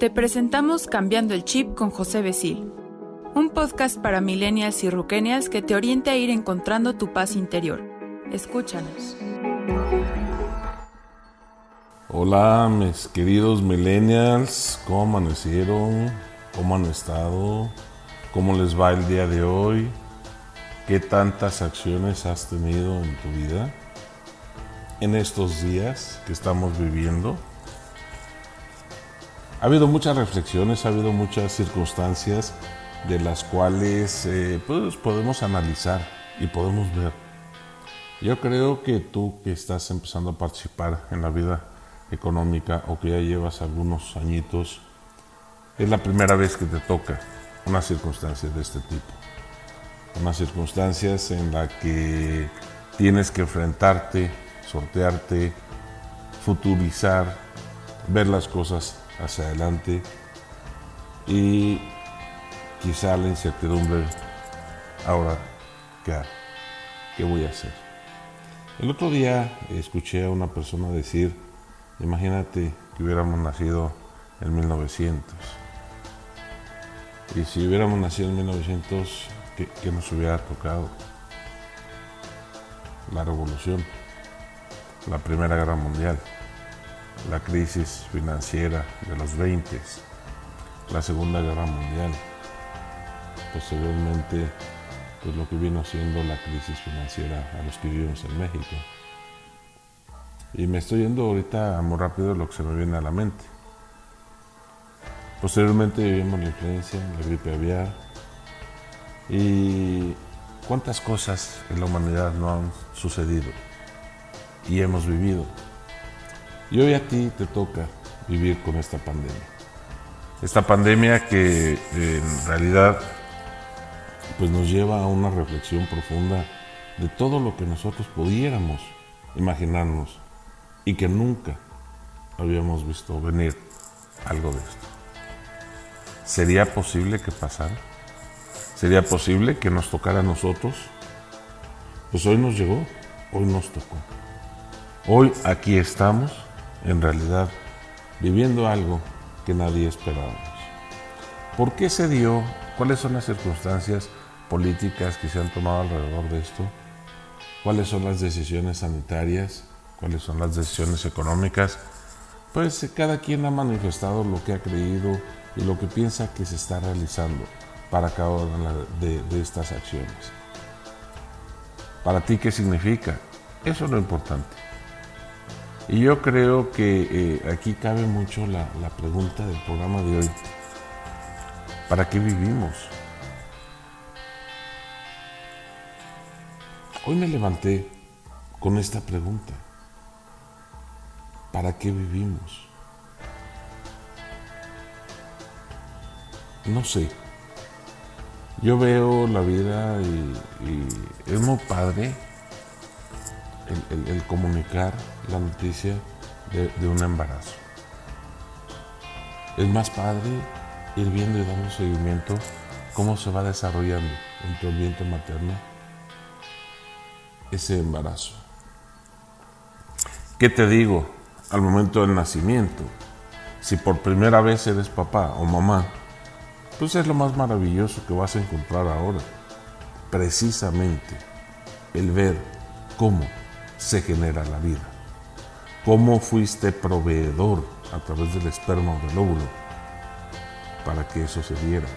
Te presentamos Cambiando el Chip con José Besil, un podcast para millennials y ruquenials que te oriente a ir encontrando tu paz interior. Escúchanos. Hola, mis queridos millennials, ¿cómo amanecieron? ¿Cómo han estado? ¿Cómo les va el día de hoy? ¿Qué tantas acciones has tenido en tu vida en estos días que estamos viviendo? Ha habido muchas reflexiones, ha habido muchas circunstancias de las cuales eh, pues, podemos analizar y podemos ver. Yo creo que tú que estás empezando a participar en la vida económica o que ya llevas algunos añitos, es la primera vez que te toca una circunstancia de este tipo. Unas circunstancias en las que tienes que enfrentarte, sortearte, futurizar, ver las cosas hacia adelante y quizá la incertidumbre, ahora, ¿qué, ¿qué voy a hacer? El otro día escuché a una persona decir, imagínate que hubiéramos nacido en 1900. Y si hubiéramos nacido en 1900, ¿qué, qué nos hubiera tocado? La revolución, la Primera Guerra Mundial la crisis financiera de los 20, la Segunda Guerra Mundial, posteriormente pues lo que vino siendo la crisis financiera a los que vivimos en México. Y me estoy yendo ahorita muy rápido lo que se me viene a la mente. Posteriormente vivimos la influencia, la gripe aviar y cuántas cosas en la humanidad no han sucedido y hemos vivido. Y hoy a ti te toca vivir con esta pandemia. Esta pandemia que en realidad pues nos lleva a una reflexión profunda de todo lo que nosotros pudiéramos imaginarnos y que nunca habíamos visto venir algo de esto. ¿Sería posible que pasara? ¿Sería posible que nos tocara a nosotros? Pues hoy nos llegó, hoy nos tocó. Hoy aquí estamos en realidad viviendo algo que nadie esperábamos. ¿Por qué se dio? ¿Cuáles son las circunstancias políticas que se han tomado alrededor de esto? ¿Cuáles son las decisiones sanitarias? ¿Cuáles son las decisiones económicas? Pues eh, cada quien ha manifestado lo que ha creído y lo que piensa que se está realizando para cada una de, de estas acciones. ¿Para ti qué significa? Eso es lo importante. Y yo creo que eh, aquí cabe mucho la, la pregunta del programa de hoy. ¿Para qué vivimos? Hoy me levanté con esta pregunta. ¿Para qué vivimos? No sé. Yo veo la vida y, y es muy padre el, comunicar la noticia de, un embarazo. Es más padre ir viendo y dando seguimiento cómo se va desarrollando en tu ambiente materno ese embarazo. ¿Qué te digo al momento del nacimiento? Si por primera vez eres papá o mamá, pues es lo más maravilloso que vas a encontrar ahora. Precisamente el ver cómo se genera la vida. ¿Cómo fuiste proveedor a través del esperma o del óvulo para que eso se diera?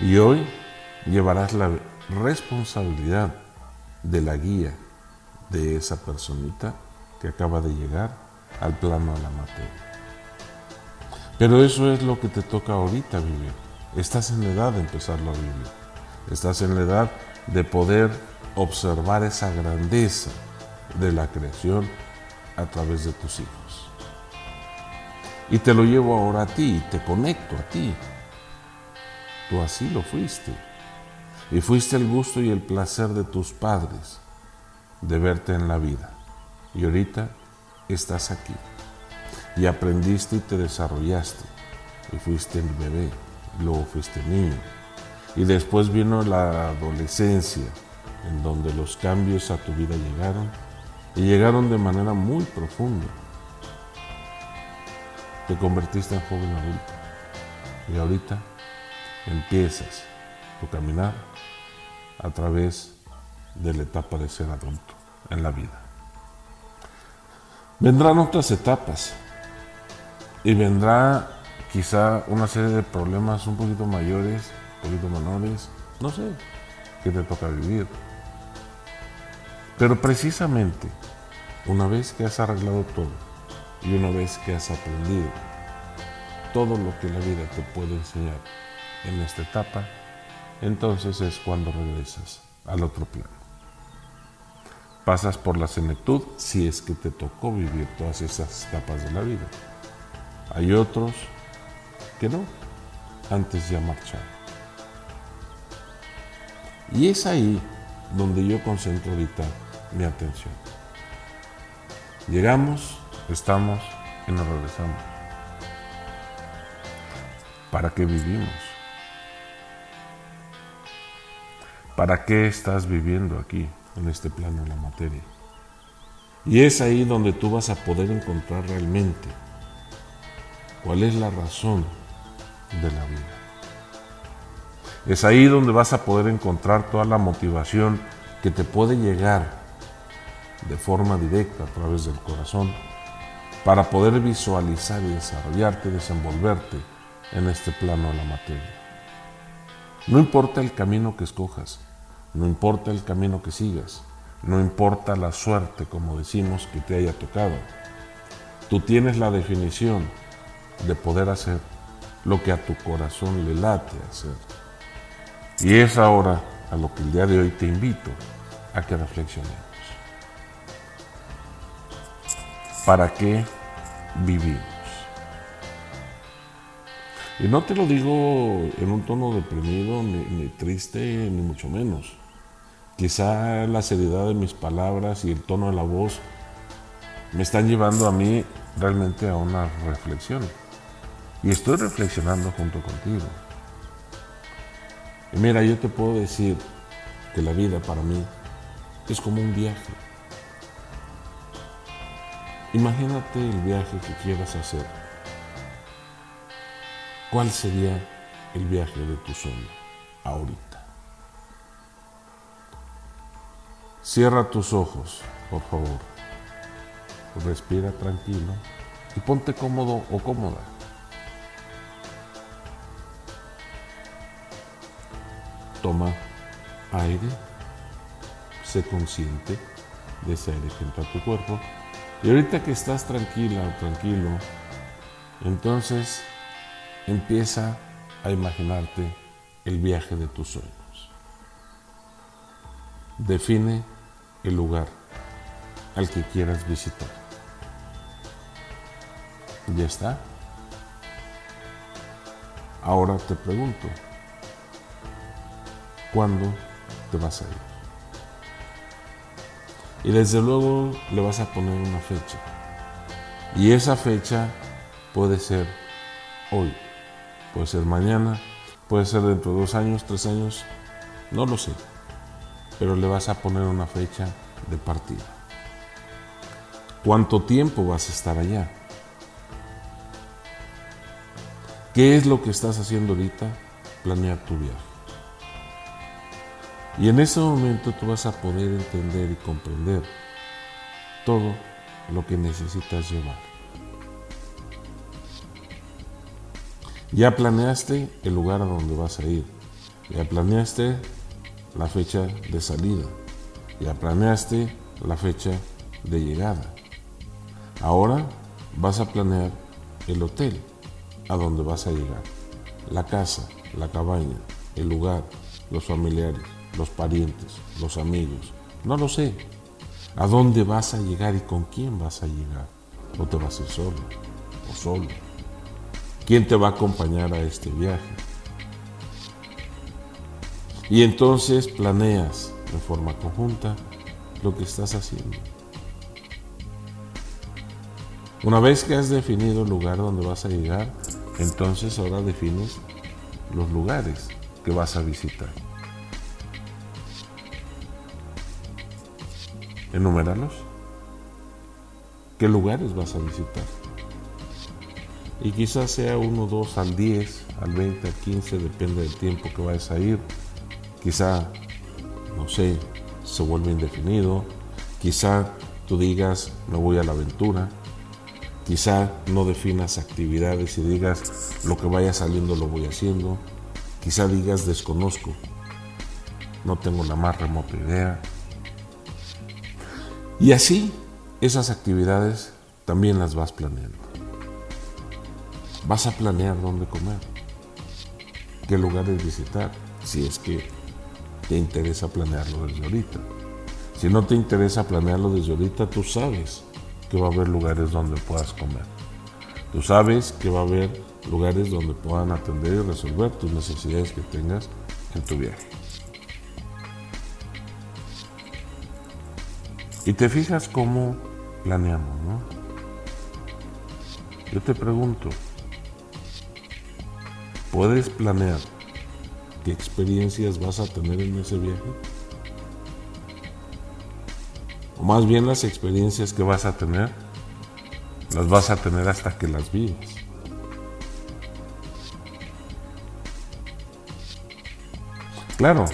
Y hoy llevarás la responsabilidad de la guía de esa personita que acaba de llegar al plano de la materia. Pero eso es lo que te toca ahorita vivir. Estás en la edad de empezarlo a vivir. Estás en la edad de poder observar esa grandeza de la creación a través de tus hijos. Y te lo llevo ahora a ti, te conecto a ti. Tú así lo fuiste. Y fuiste el gusto y el placer de tus padres de verte en la vida. Y ahorita estás aquí. Y aprendiste y te desarrollaste. Y fuiste el bebé, luego fuiste niño. Y después vino la adolescencia, en donde los cambios a tu vida llegaron y llegaron de manera muy profunda. te convertiste en joven adulto y ahorita empiezas tu caminar a través de la etapa de ser adulto en la vida. Vendrán otras etapas y vendrá quizá una serie de problemas un poquito mayores, poquito menores, no sé, que te toca vivir. Pero precisamente, una vez que has arreglado todo y una vez que has aprendido todo lo que la vida te puede enseñar en esta etapa, entonces es cuando regresas al otro plano. Pasas por la senectud si es que te tocó vivir todas esas etapas de la vida. Hay otros que no, antes ya marchar. Y es ahí donde yo concentro ahorita mi atención. Llegamos, estamos y nos regresamos. ¿Para qué vivimos? ¿Para qué estás viviendo aquí, en este plano de la materia? Y es ahí donde tú vas a poder encontrar realmente cuál es la razón de la vida. Es ahí donde vas a poder encontrar toda la motivación que te puede llegar de forma directa a través del corazón para poder visualizar y desarrollarte, desenvolverte en este plano de la materia. No importa el camino que escojas, no importa el camino que sigas, no importa la suerte, como decimos, que te haya tocado. Tú tienes la definición de poder hacer lo que a tu corazón le late hacer. Y es ahora a lo que el día de hoy te invito a que reflexionemos. ¿Para qué vivimos? Y no te lo digo en un tono deprimido, ni, triste, ni mucho menos. Quizá la seriedad de mis palabras y el tono de la voz me están llevando a mí realmente a una reflexión. Y estoy reflexionando junto contigo. Y mira, yo te puedo decir que la vida para mí es como un viaje. Imagínate el viaje que quieras hacer. ¿Cuál sería el viaje de tu sueño ahorita? Cierra tus ojos, por favor. Respira tranquilo y ponte cómodo o cómoda. Toma aire, sé consciente de ese aire que entra a tu cuerpo. Y ahorita que estás tranquila o tranquilo, entonces empieza a imaginarte el viaje de tus sueños. Define el lugar al que quieras visitar. ¿Ya está? Ahora te pregunto, cuándo te vas a ir. Y desde luego le vas a poner una fecha. Y esa fecha puede ser hoy, puede ser mañana, puede ser dentro de dos años, tres años, no lo sé. Pero le vas a poner una fecha de partida. ¿Cuánto tiempo vas a estar allá? ¿Qué es lo que estás haciendo ahorita? Planear tu viaje. Y en ese momento tú vas a poder entender y comprender todo lo que necesitas llevar. Ya planeaste el lugar a donde vas a ir. Ya planeaste la fecha de salida. Ya planeaste la fecha de llegada. Ahora vas a planear el hotel a donde vas a llegar. La casa, la cabaña, el lugar, los familiares los parientes, los amigos. No lo sé. ¿A dónde vas a llegar y con quién vas a llegar? ¿O te vas a ir solo o solo? ¿Quién te va a acompañar a este viaje? Y entonces planeas de forma conjunta lo que estás haciendo. Una vez que has definido el lugar donde vas a llegar, entonces ahora defines los lugares que vas a visitar. Enuméralos. ¿Qué lugares vas a visitar? Y quizás sea uno, dos al 10, al 20, al 15, depende del tiempo que vayas a ir. Quizá, no sé, se vuelve indefinido. Quizá tú digas, me voy a la aventura. Quizá no definas actividades y digas, lo que vaya saliendo lo voy haciendo. Quizá digas, desconozco. No tengo la más remota idea. Y así, esas actividades también las vas planeando. Vas a planear dónde comer, qué lugares visitar, si es que te interesa planearlo desde ahorita. Si no te interesa planearlo desde ahorita, tú sabes que va a haber lugares donde puedas comer. Tú sabes que va a haber lugares donde puedan atender y resolver tus necesidades que tengas en tu viaje. Y te fijas cómo planeamos, ¿no? Yo te pregunto, ¿puedes planear qué experiencias vas a tener en ese viaje? O más bien las experiencias que vas a tener, las vas a tener hasta que las vivas. Claro,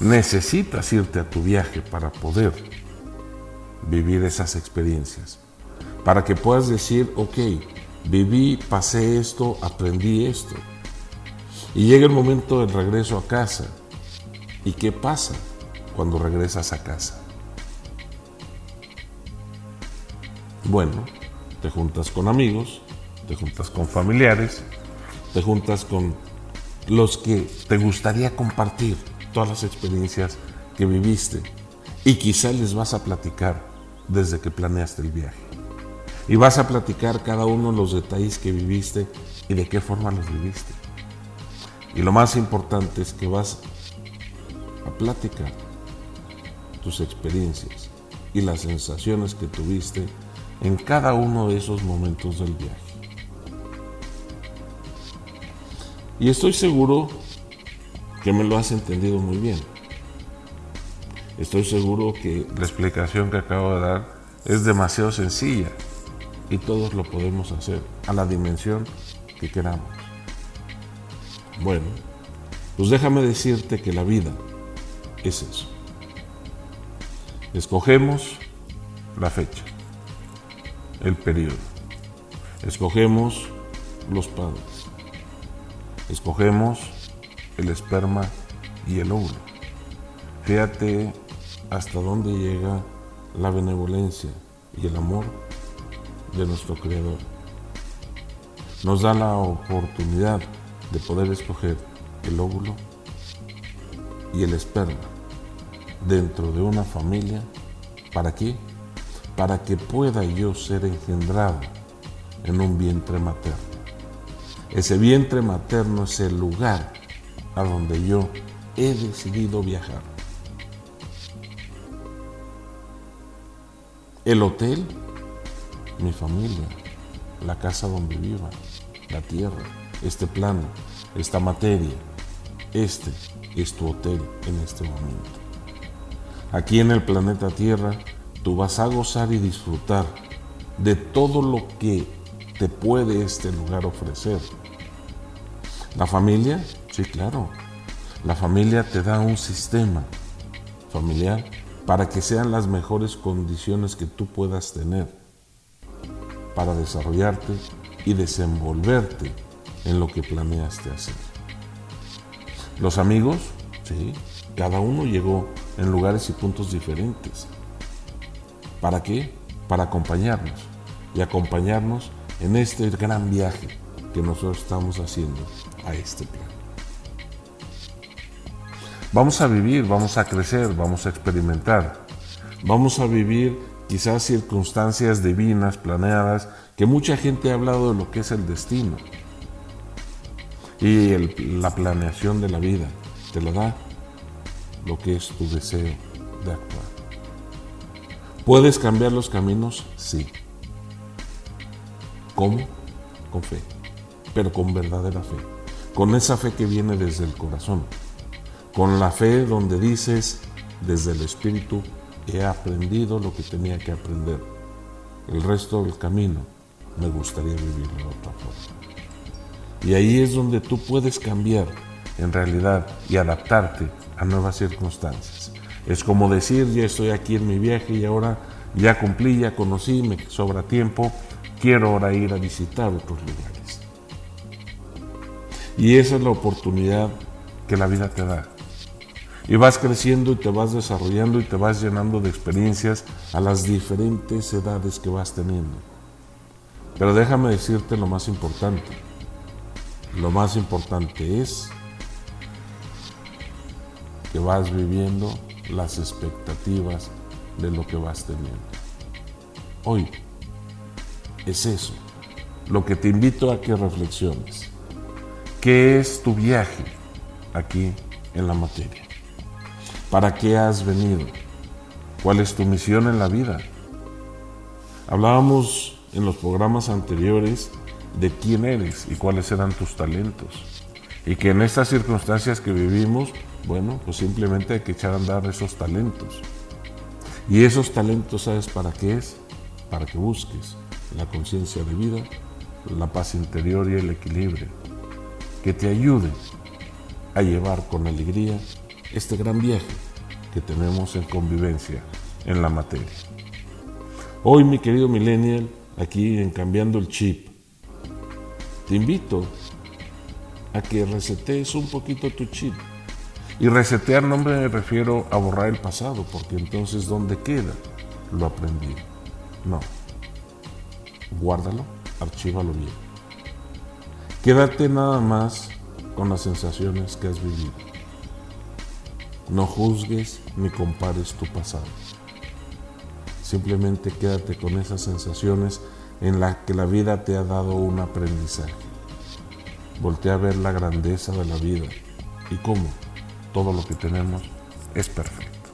necesitas irte a tu viaje para poder vivir esas experiencias. Para que puedas decir, ok, viví, pasé esto, aprendí esto. Y llega el momento del regreso a casa. ¿Y qué pasa cuando regresas a casa? Bueno, te juntas con amigos, te juntas con familiares, te juntas con los que te gustaría compartir todas las experiencias que viviste y quizá les vas a platicar desde que planeaste el viaje. Y vas a platicar cada uno los detalles que viviste y de qué forma los viviste. Y lo más importante es que vas a platicar tus experiencias y las sensaciones que tuviste en cada uno de esos momentos del viaje. Y estoy seguro que me lo has entendido muy bien. Estoy seguro que la explicación que acabo de dar es demasiado sencilla y todos lo podemos hacer a la dimensión que queramos. Bueno, pues déjame decirte que la vida es eso. Escogemos la fecha, el periodo. Escogemos los padres. Escogemos el esperma y el óvulo. Fíjate hasta dónde llega la benevolencia y el amor de nuestro Creador. Nos da la oportunidad de poder escoger el óvulo y el esperma dentro de una familia. ¿Para qué? Para que pueda yo ser engendrado en un vientre materno. Ese vientre materno es el lugar a donde yo he decidido viajar. El hotel, mi familia, la casa donde viva, la tierra, este plano, esta materia, este es tu hotel en este momento. Aquí en el planeta Tierra, tú vas a gozar y disfrutar de todo lo que te puede este lugar ofrecer. La familia, sí, claro. La familia te da un sistema familiar para que sean las mejores condiciones que tú puedas tener para desarrollarte y desenvolverte en lo que planeaste hacer. Los amigos, sí, cada uno llegó en lugares y puntos diferentes. ¿Para qué? Para acompañarnos y acompañarnos en este gran viaje que nosotros estamos haciendo a este plan. Vamos a vivir, vamos a crecer, vamos a experimentar. Vamos a vivir quizás circunstancias divinas, planeadas, que mucha gente ha hablado de lo que es el destino. Y la planeación de la vida te lo da lo que es tu deseo de actuar. ¿Puedes cambiar los caminos? Sí. ¿Cómo? Con fe, pero con verdadera fe. Con esa fe que viene desde el corazón con la fe donde dices, desde el Espíritu he aprendido lo que tenía que aprender. El resto del camino me gustaría vivir de otra forma. Y ahí es donde tú puedes cambiar en realidad y adaptarte a nuevas circunstancias. Es como decir, ya estoy aquí en mi viaje y ahora ya cumplí, ya conocí, me sobra tiempo, quiero ahora ir a visitar otros lugares. Y esa es la oportunidad que la vida te da. Y vas creciendo y te vas desarrollando y te vas llenando de experiencias a las diferentes edades que vas teniendo. Pero déjame decirte lo más importante. Lo más importante es que vas viviendo las expectativas de lo que vas teniendo. Hoy es eso lo que te invito a que reflexiones. ¿Qué es tu viaje aquí en la materia? ¿Para qué has venido? ¿Cuál es tu misión en la vida? Hablábamos en los programas anteriores de quién eres y cuáles eran tus talentos. Y que en estas circunstancias que vivimos, bueno, pues simplemente hay que echar a andar esos talentos. Y esos talentos, ¿sabes para qué es? Para que busques la conciencia de vida, la paz interior y el equilibrio, que te ayude a llevar con alegría este gran viaje que tenemos en convivencia en la materia. Hoy, mi querido millennial, aquí en Cambiando el Chip, te invito a que resetees un poquito tu chip. Y resetear no me refiero a borrar el pasado, porque entonces ¿dónde queda lo aprendido? No. Guárdalo, archívalo bien. Quédate nada más con las sensaciones que has vivido. No juzgues ni compares tu pasado. Simplemente quédate con esas sensaciones en las que la vida te ha dado un aprendizaje. Voltea a ver la grandeza de la vida y cómo todo lo que tenemos es perfecto.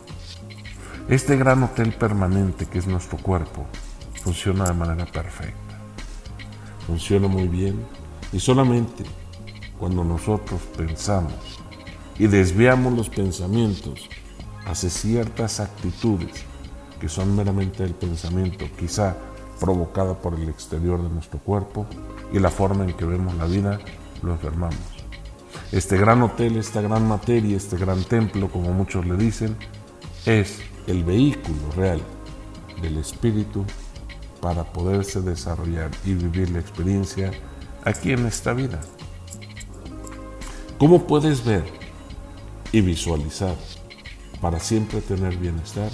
Este gran hotel permanente que es nuestro cuerpo funciona de manera perfecta. Funciona muy bien y solamente cuando nosotros pensamos y desviamos los pensamientos hacia ciertas actitudes que son meramente el pensamiento, quizá provocada por el exterior de nuestro cuerpo y la forma en que vemos la vida, lo enfermamos. Este gran hotel, esta gran materia, este gran templo, como muchos le dicen, es el vehículo real del espíritu para poderse desarrollar y vivir la experiencia aquí en esta vida. ¿Cómo puedes ver y visualizar para siempre tener bienestar?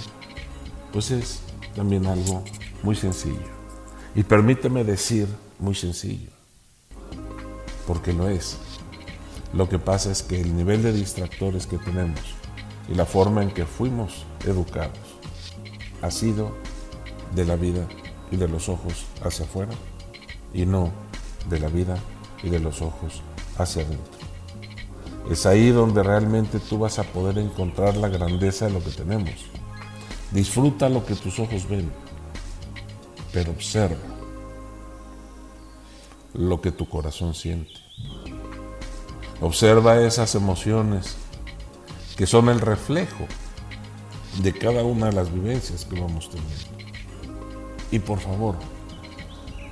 Pues es también algo muy sencillo. Y permíteme decir muy sencillo, porque lo es. Lo que pasa es que el nivel de distractores que tenemos y la forma en que fuimos educados ha sido de la vida y de los ojos hacia afuera y no de la vida y de los ojos hacia adentro. Es ahí donde realmente tú vas a poder encontrar la grandeza de lo que tenemos. Disfruta lo que tus ojos ven, pero observa lo que tu corazón siente. Observa esas emociones que son el reflejo de cada una de las vivencias que vamos teniendo. Y por favor,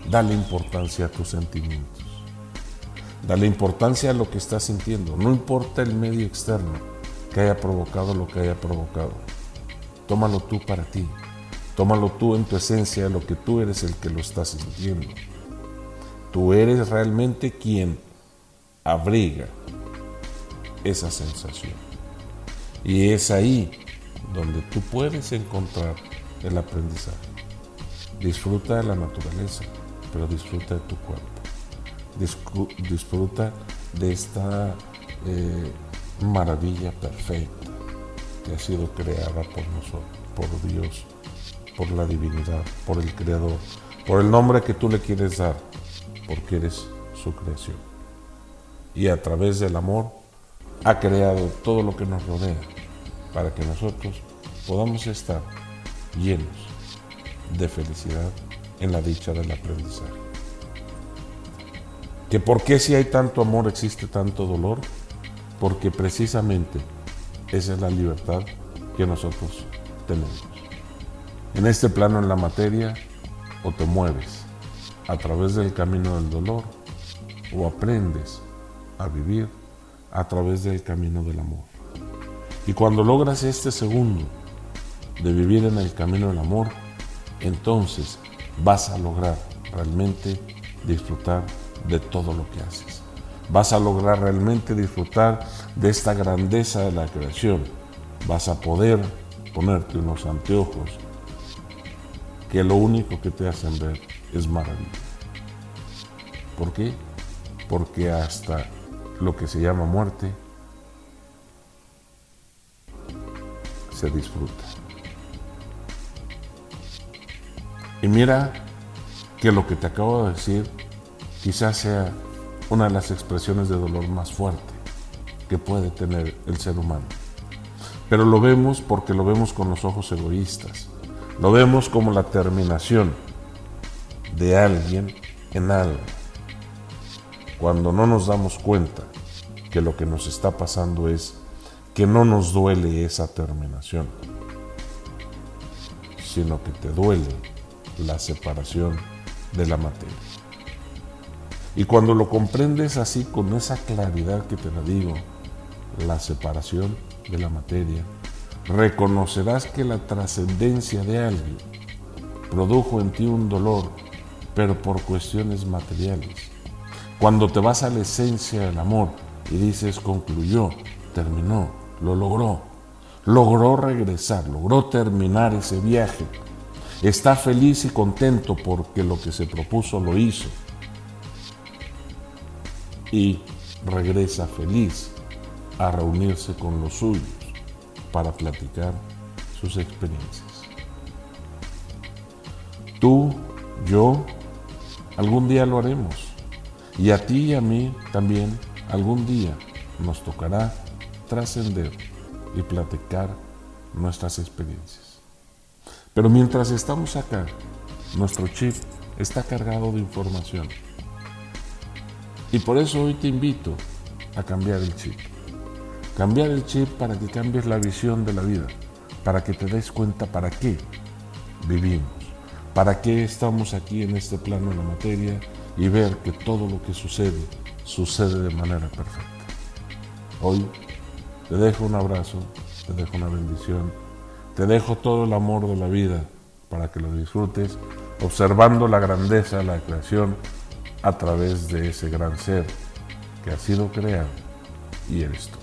dale importancia a tus sentimientos. Dale importancia a lo que estás sintiendo. No importa el medio externo que haya provocado lo que haya provocado. Tómalo tú para ti. Tómalo tú en tu esencia, lo que tú eres el que lo estás sintiendo. Tú eres realmente quien abriga esa sensación. Y es ahí donde tú puedes encontrar el aprendizaje. Disfruta de la naturaleza, pero disfruta de tu cuerpo. Disfruta de esta eh, maravilla perfecta que ha sido creada por nosotros, por Dios por la divinidad, por el Creador, por el nombre que tú le quieres dar, porque eres su creación. Y a través del amor ha creado todo lo que nos rodea para que nosotros podamos estar llenos de felicidad en la dicha del aprendizaje. ¿Que por qué si hay tanto amor existe tanto dolor? Porque precisamente esa es la libertad que nosotros tenemos en este plano en la materia o te mueves a través del camino del dolor o aprendes a vivir a través del camino del amor. Y cuando logras este segundo de vivir en el camino del amor, entonces vas a lograr realmente disfrutar de todo lo que haces. Vas a lograr realmente disfrutar de esta grandeza de la creación. Vas a poder ponerte unos anteojos que lo único que te hacen ver es maravilla. ¿Por qué? Porque hasta lo que se llama muerte se disfruta. Y mira que lo que te acabo de decir quizás sea una de las expresiones de dolor más fuerte que puede tener el ser humano. Pero lo vemos porque lo vemos con los ojos egoístas. Lo vemos como la terminación de alguien en algo. Cuando no nos damos cuenta que lo que nos está pasando es que no nos duele esa terminación, sino que te duele la separación de la materia. Y cuando lo comprendes así, con esa claridad que te la digo, la separación de la materia, reconocerás que la trascendencia de alguien produjo en ti un dolor, pero por cuestiones materiales. Cuando te vas a la esencia del amor y dices, concluyó, terminó, lo logró, logró regresar, logró terminar ese viaje, está feliz y contento porque lo que se propuso lo hizo y regresa feliz a reunirse con los suyos para platicar sus experiencias. Tú, yo, algún día lo haremos. Y a ti y a mí también algún día nos tocará trascender y platicar nuestras experiencias. Pero mientras estamos acá, nuestro chip está cargado de información. Y por eso hoy te invito a cambiar el chip. Cambiar el chip para que cambies la visión de la vida, para que te des cuenta para qué vivimos, para qué estamos aquí en este plano de la materia y ver que todo lo que sucede sucede de manera perfecta. Hoy te dejo un abrazo, te dejo una bendición, te dejo todo el amor de la vida para que lo disfrutes, observando la grandeza de la creación a través de ese gran ser que ha sido creado y eres tú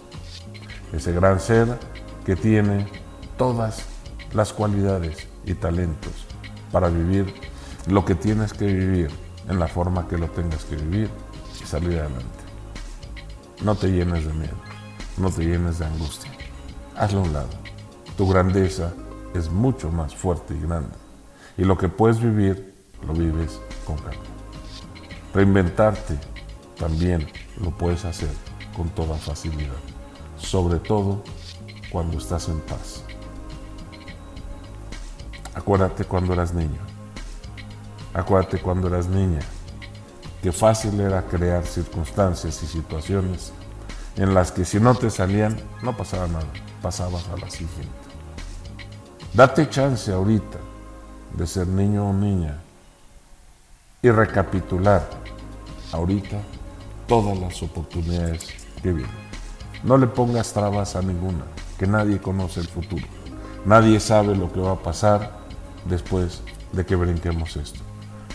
ese gran ser que tiene todas las cualidades y talentos para vivir lo que tienes que vivir en la forma que lo tengas que vivir y salir adelante. No te llenes de miedo, no te llenes de angustia. Hazlo a un lado. Tu grandeza es mucho más fuerte y grande. Y lo que puedes vivir, lo vives con calma. Reinventarte también lo puedes hacer con toda facilidad sobre todo cuando estás en paz. Acuérdate cuando eras niño. Acuérdate cuando eras niña, que fácil era crear circunstancias y situaciones en las que si no te salían, no pasaba nada, pasabas a la siguiente. Date chance ahorita de ser niño o niña y recapitular ahorita todas las oportunidades que vienen. No le pongas trabas a ninguna, que nadie conoce el futuro. Nadie sabe lo que va a pasar después de que brinquemos esto.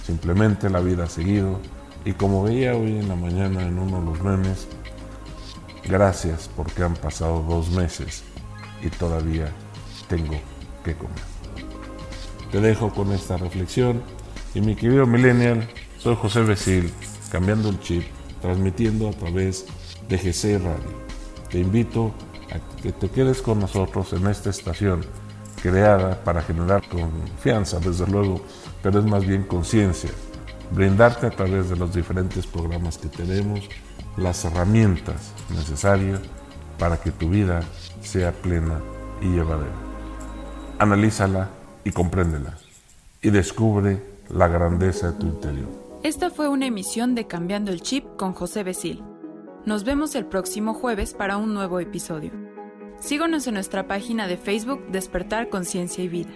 Simplemente la vida ha seguido y como veía hoy en la mañana en uno de los memes, gracias porque han pasado dos meses y todavía tengo que comer. Te dejo con esta reflexión y mi querido millennial, soy José Becil, cambiando el chip, transmitiendo a través de GC Radio. Te invito a que te quedes con nosotros en esta estación creada para generar confianza, desde luego, pero es más bien conciencia, brindarte a través de los diferentes programas que tenemos las herramientas necesarias para que tu vida sea plena y llevadera. Analízala y compréndela. Y descubre la grandeza de tu interior. Esta fue una emisión de Cambiando el Chip con José Besil. Nos vemos el próximo jueves para un nuevo episodio. Síguenos en nuestra página de Facebook Despertar Conciencia y Vida.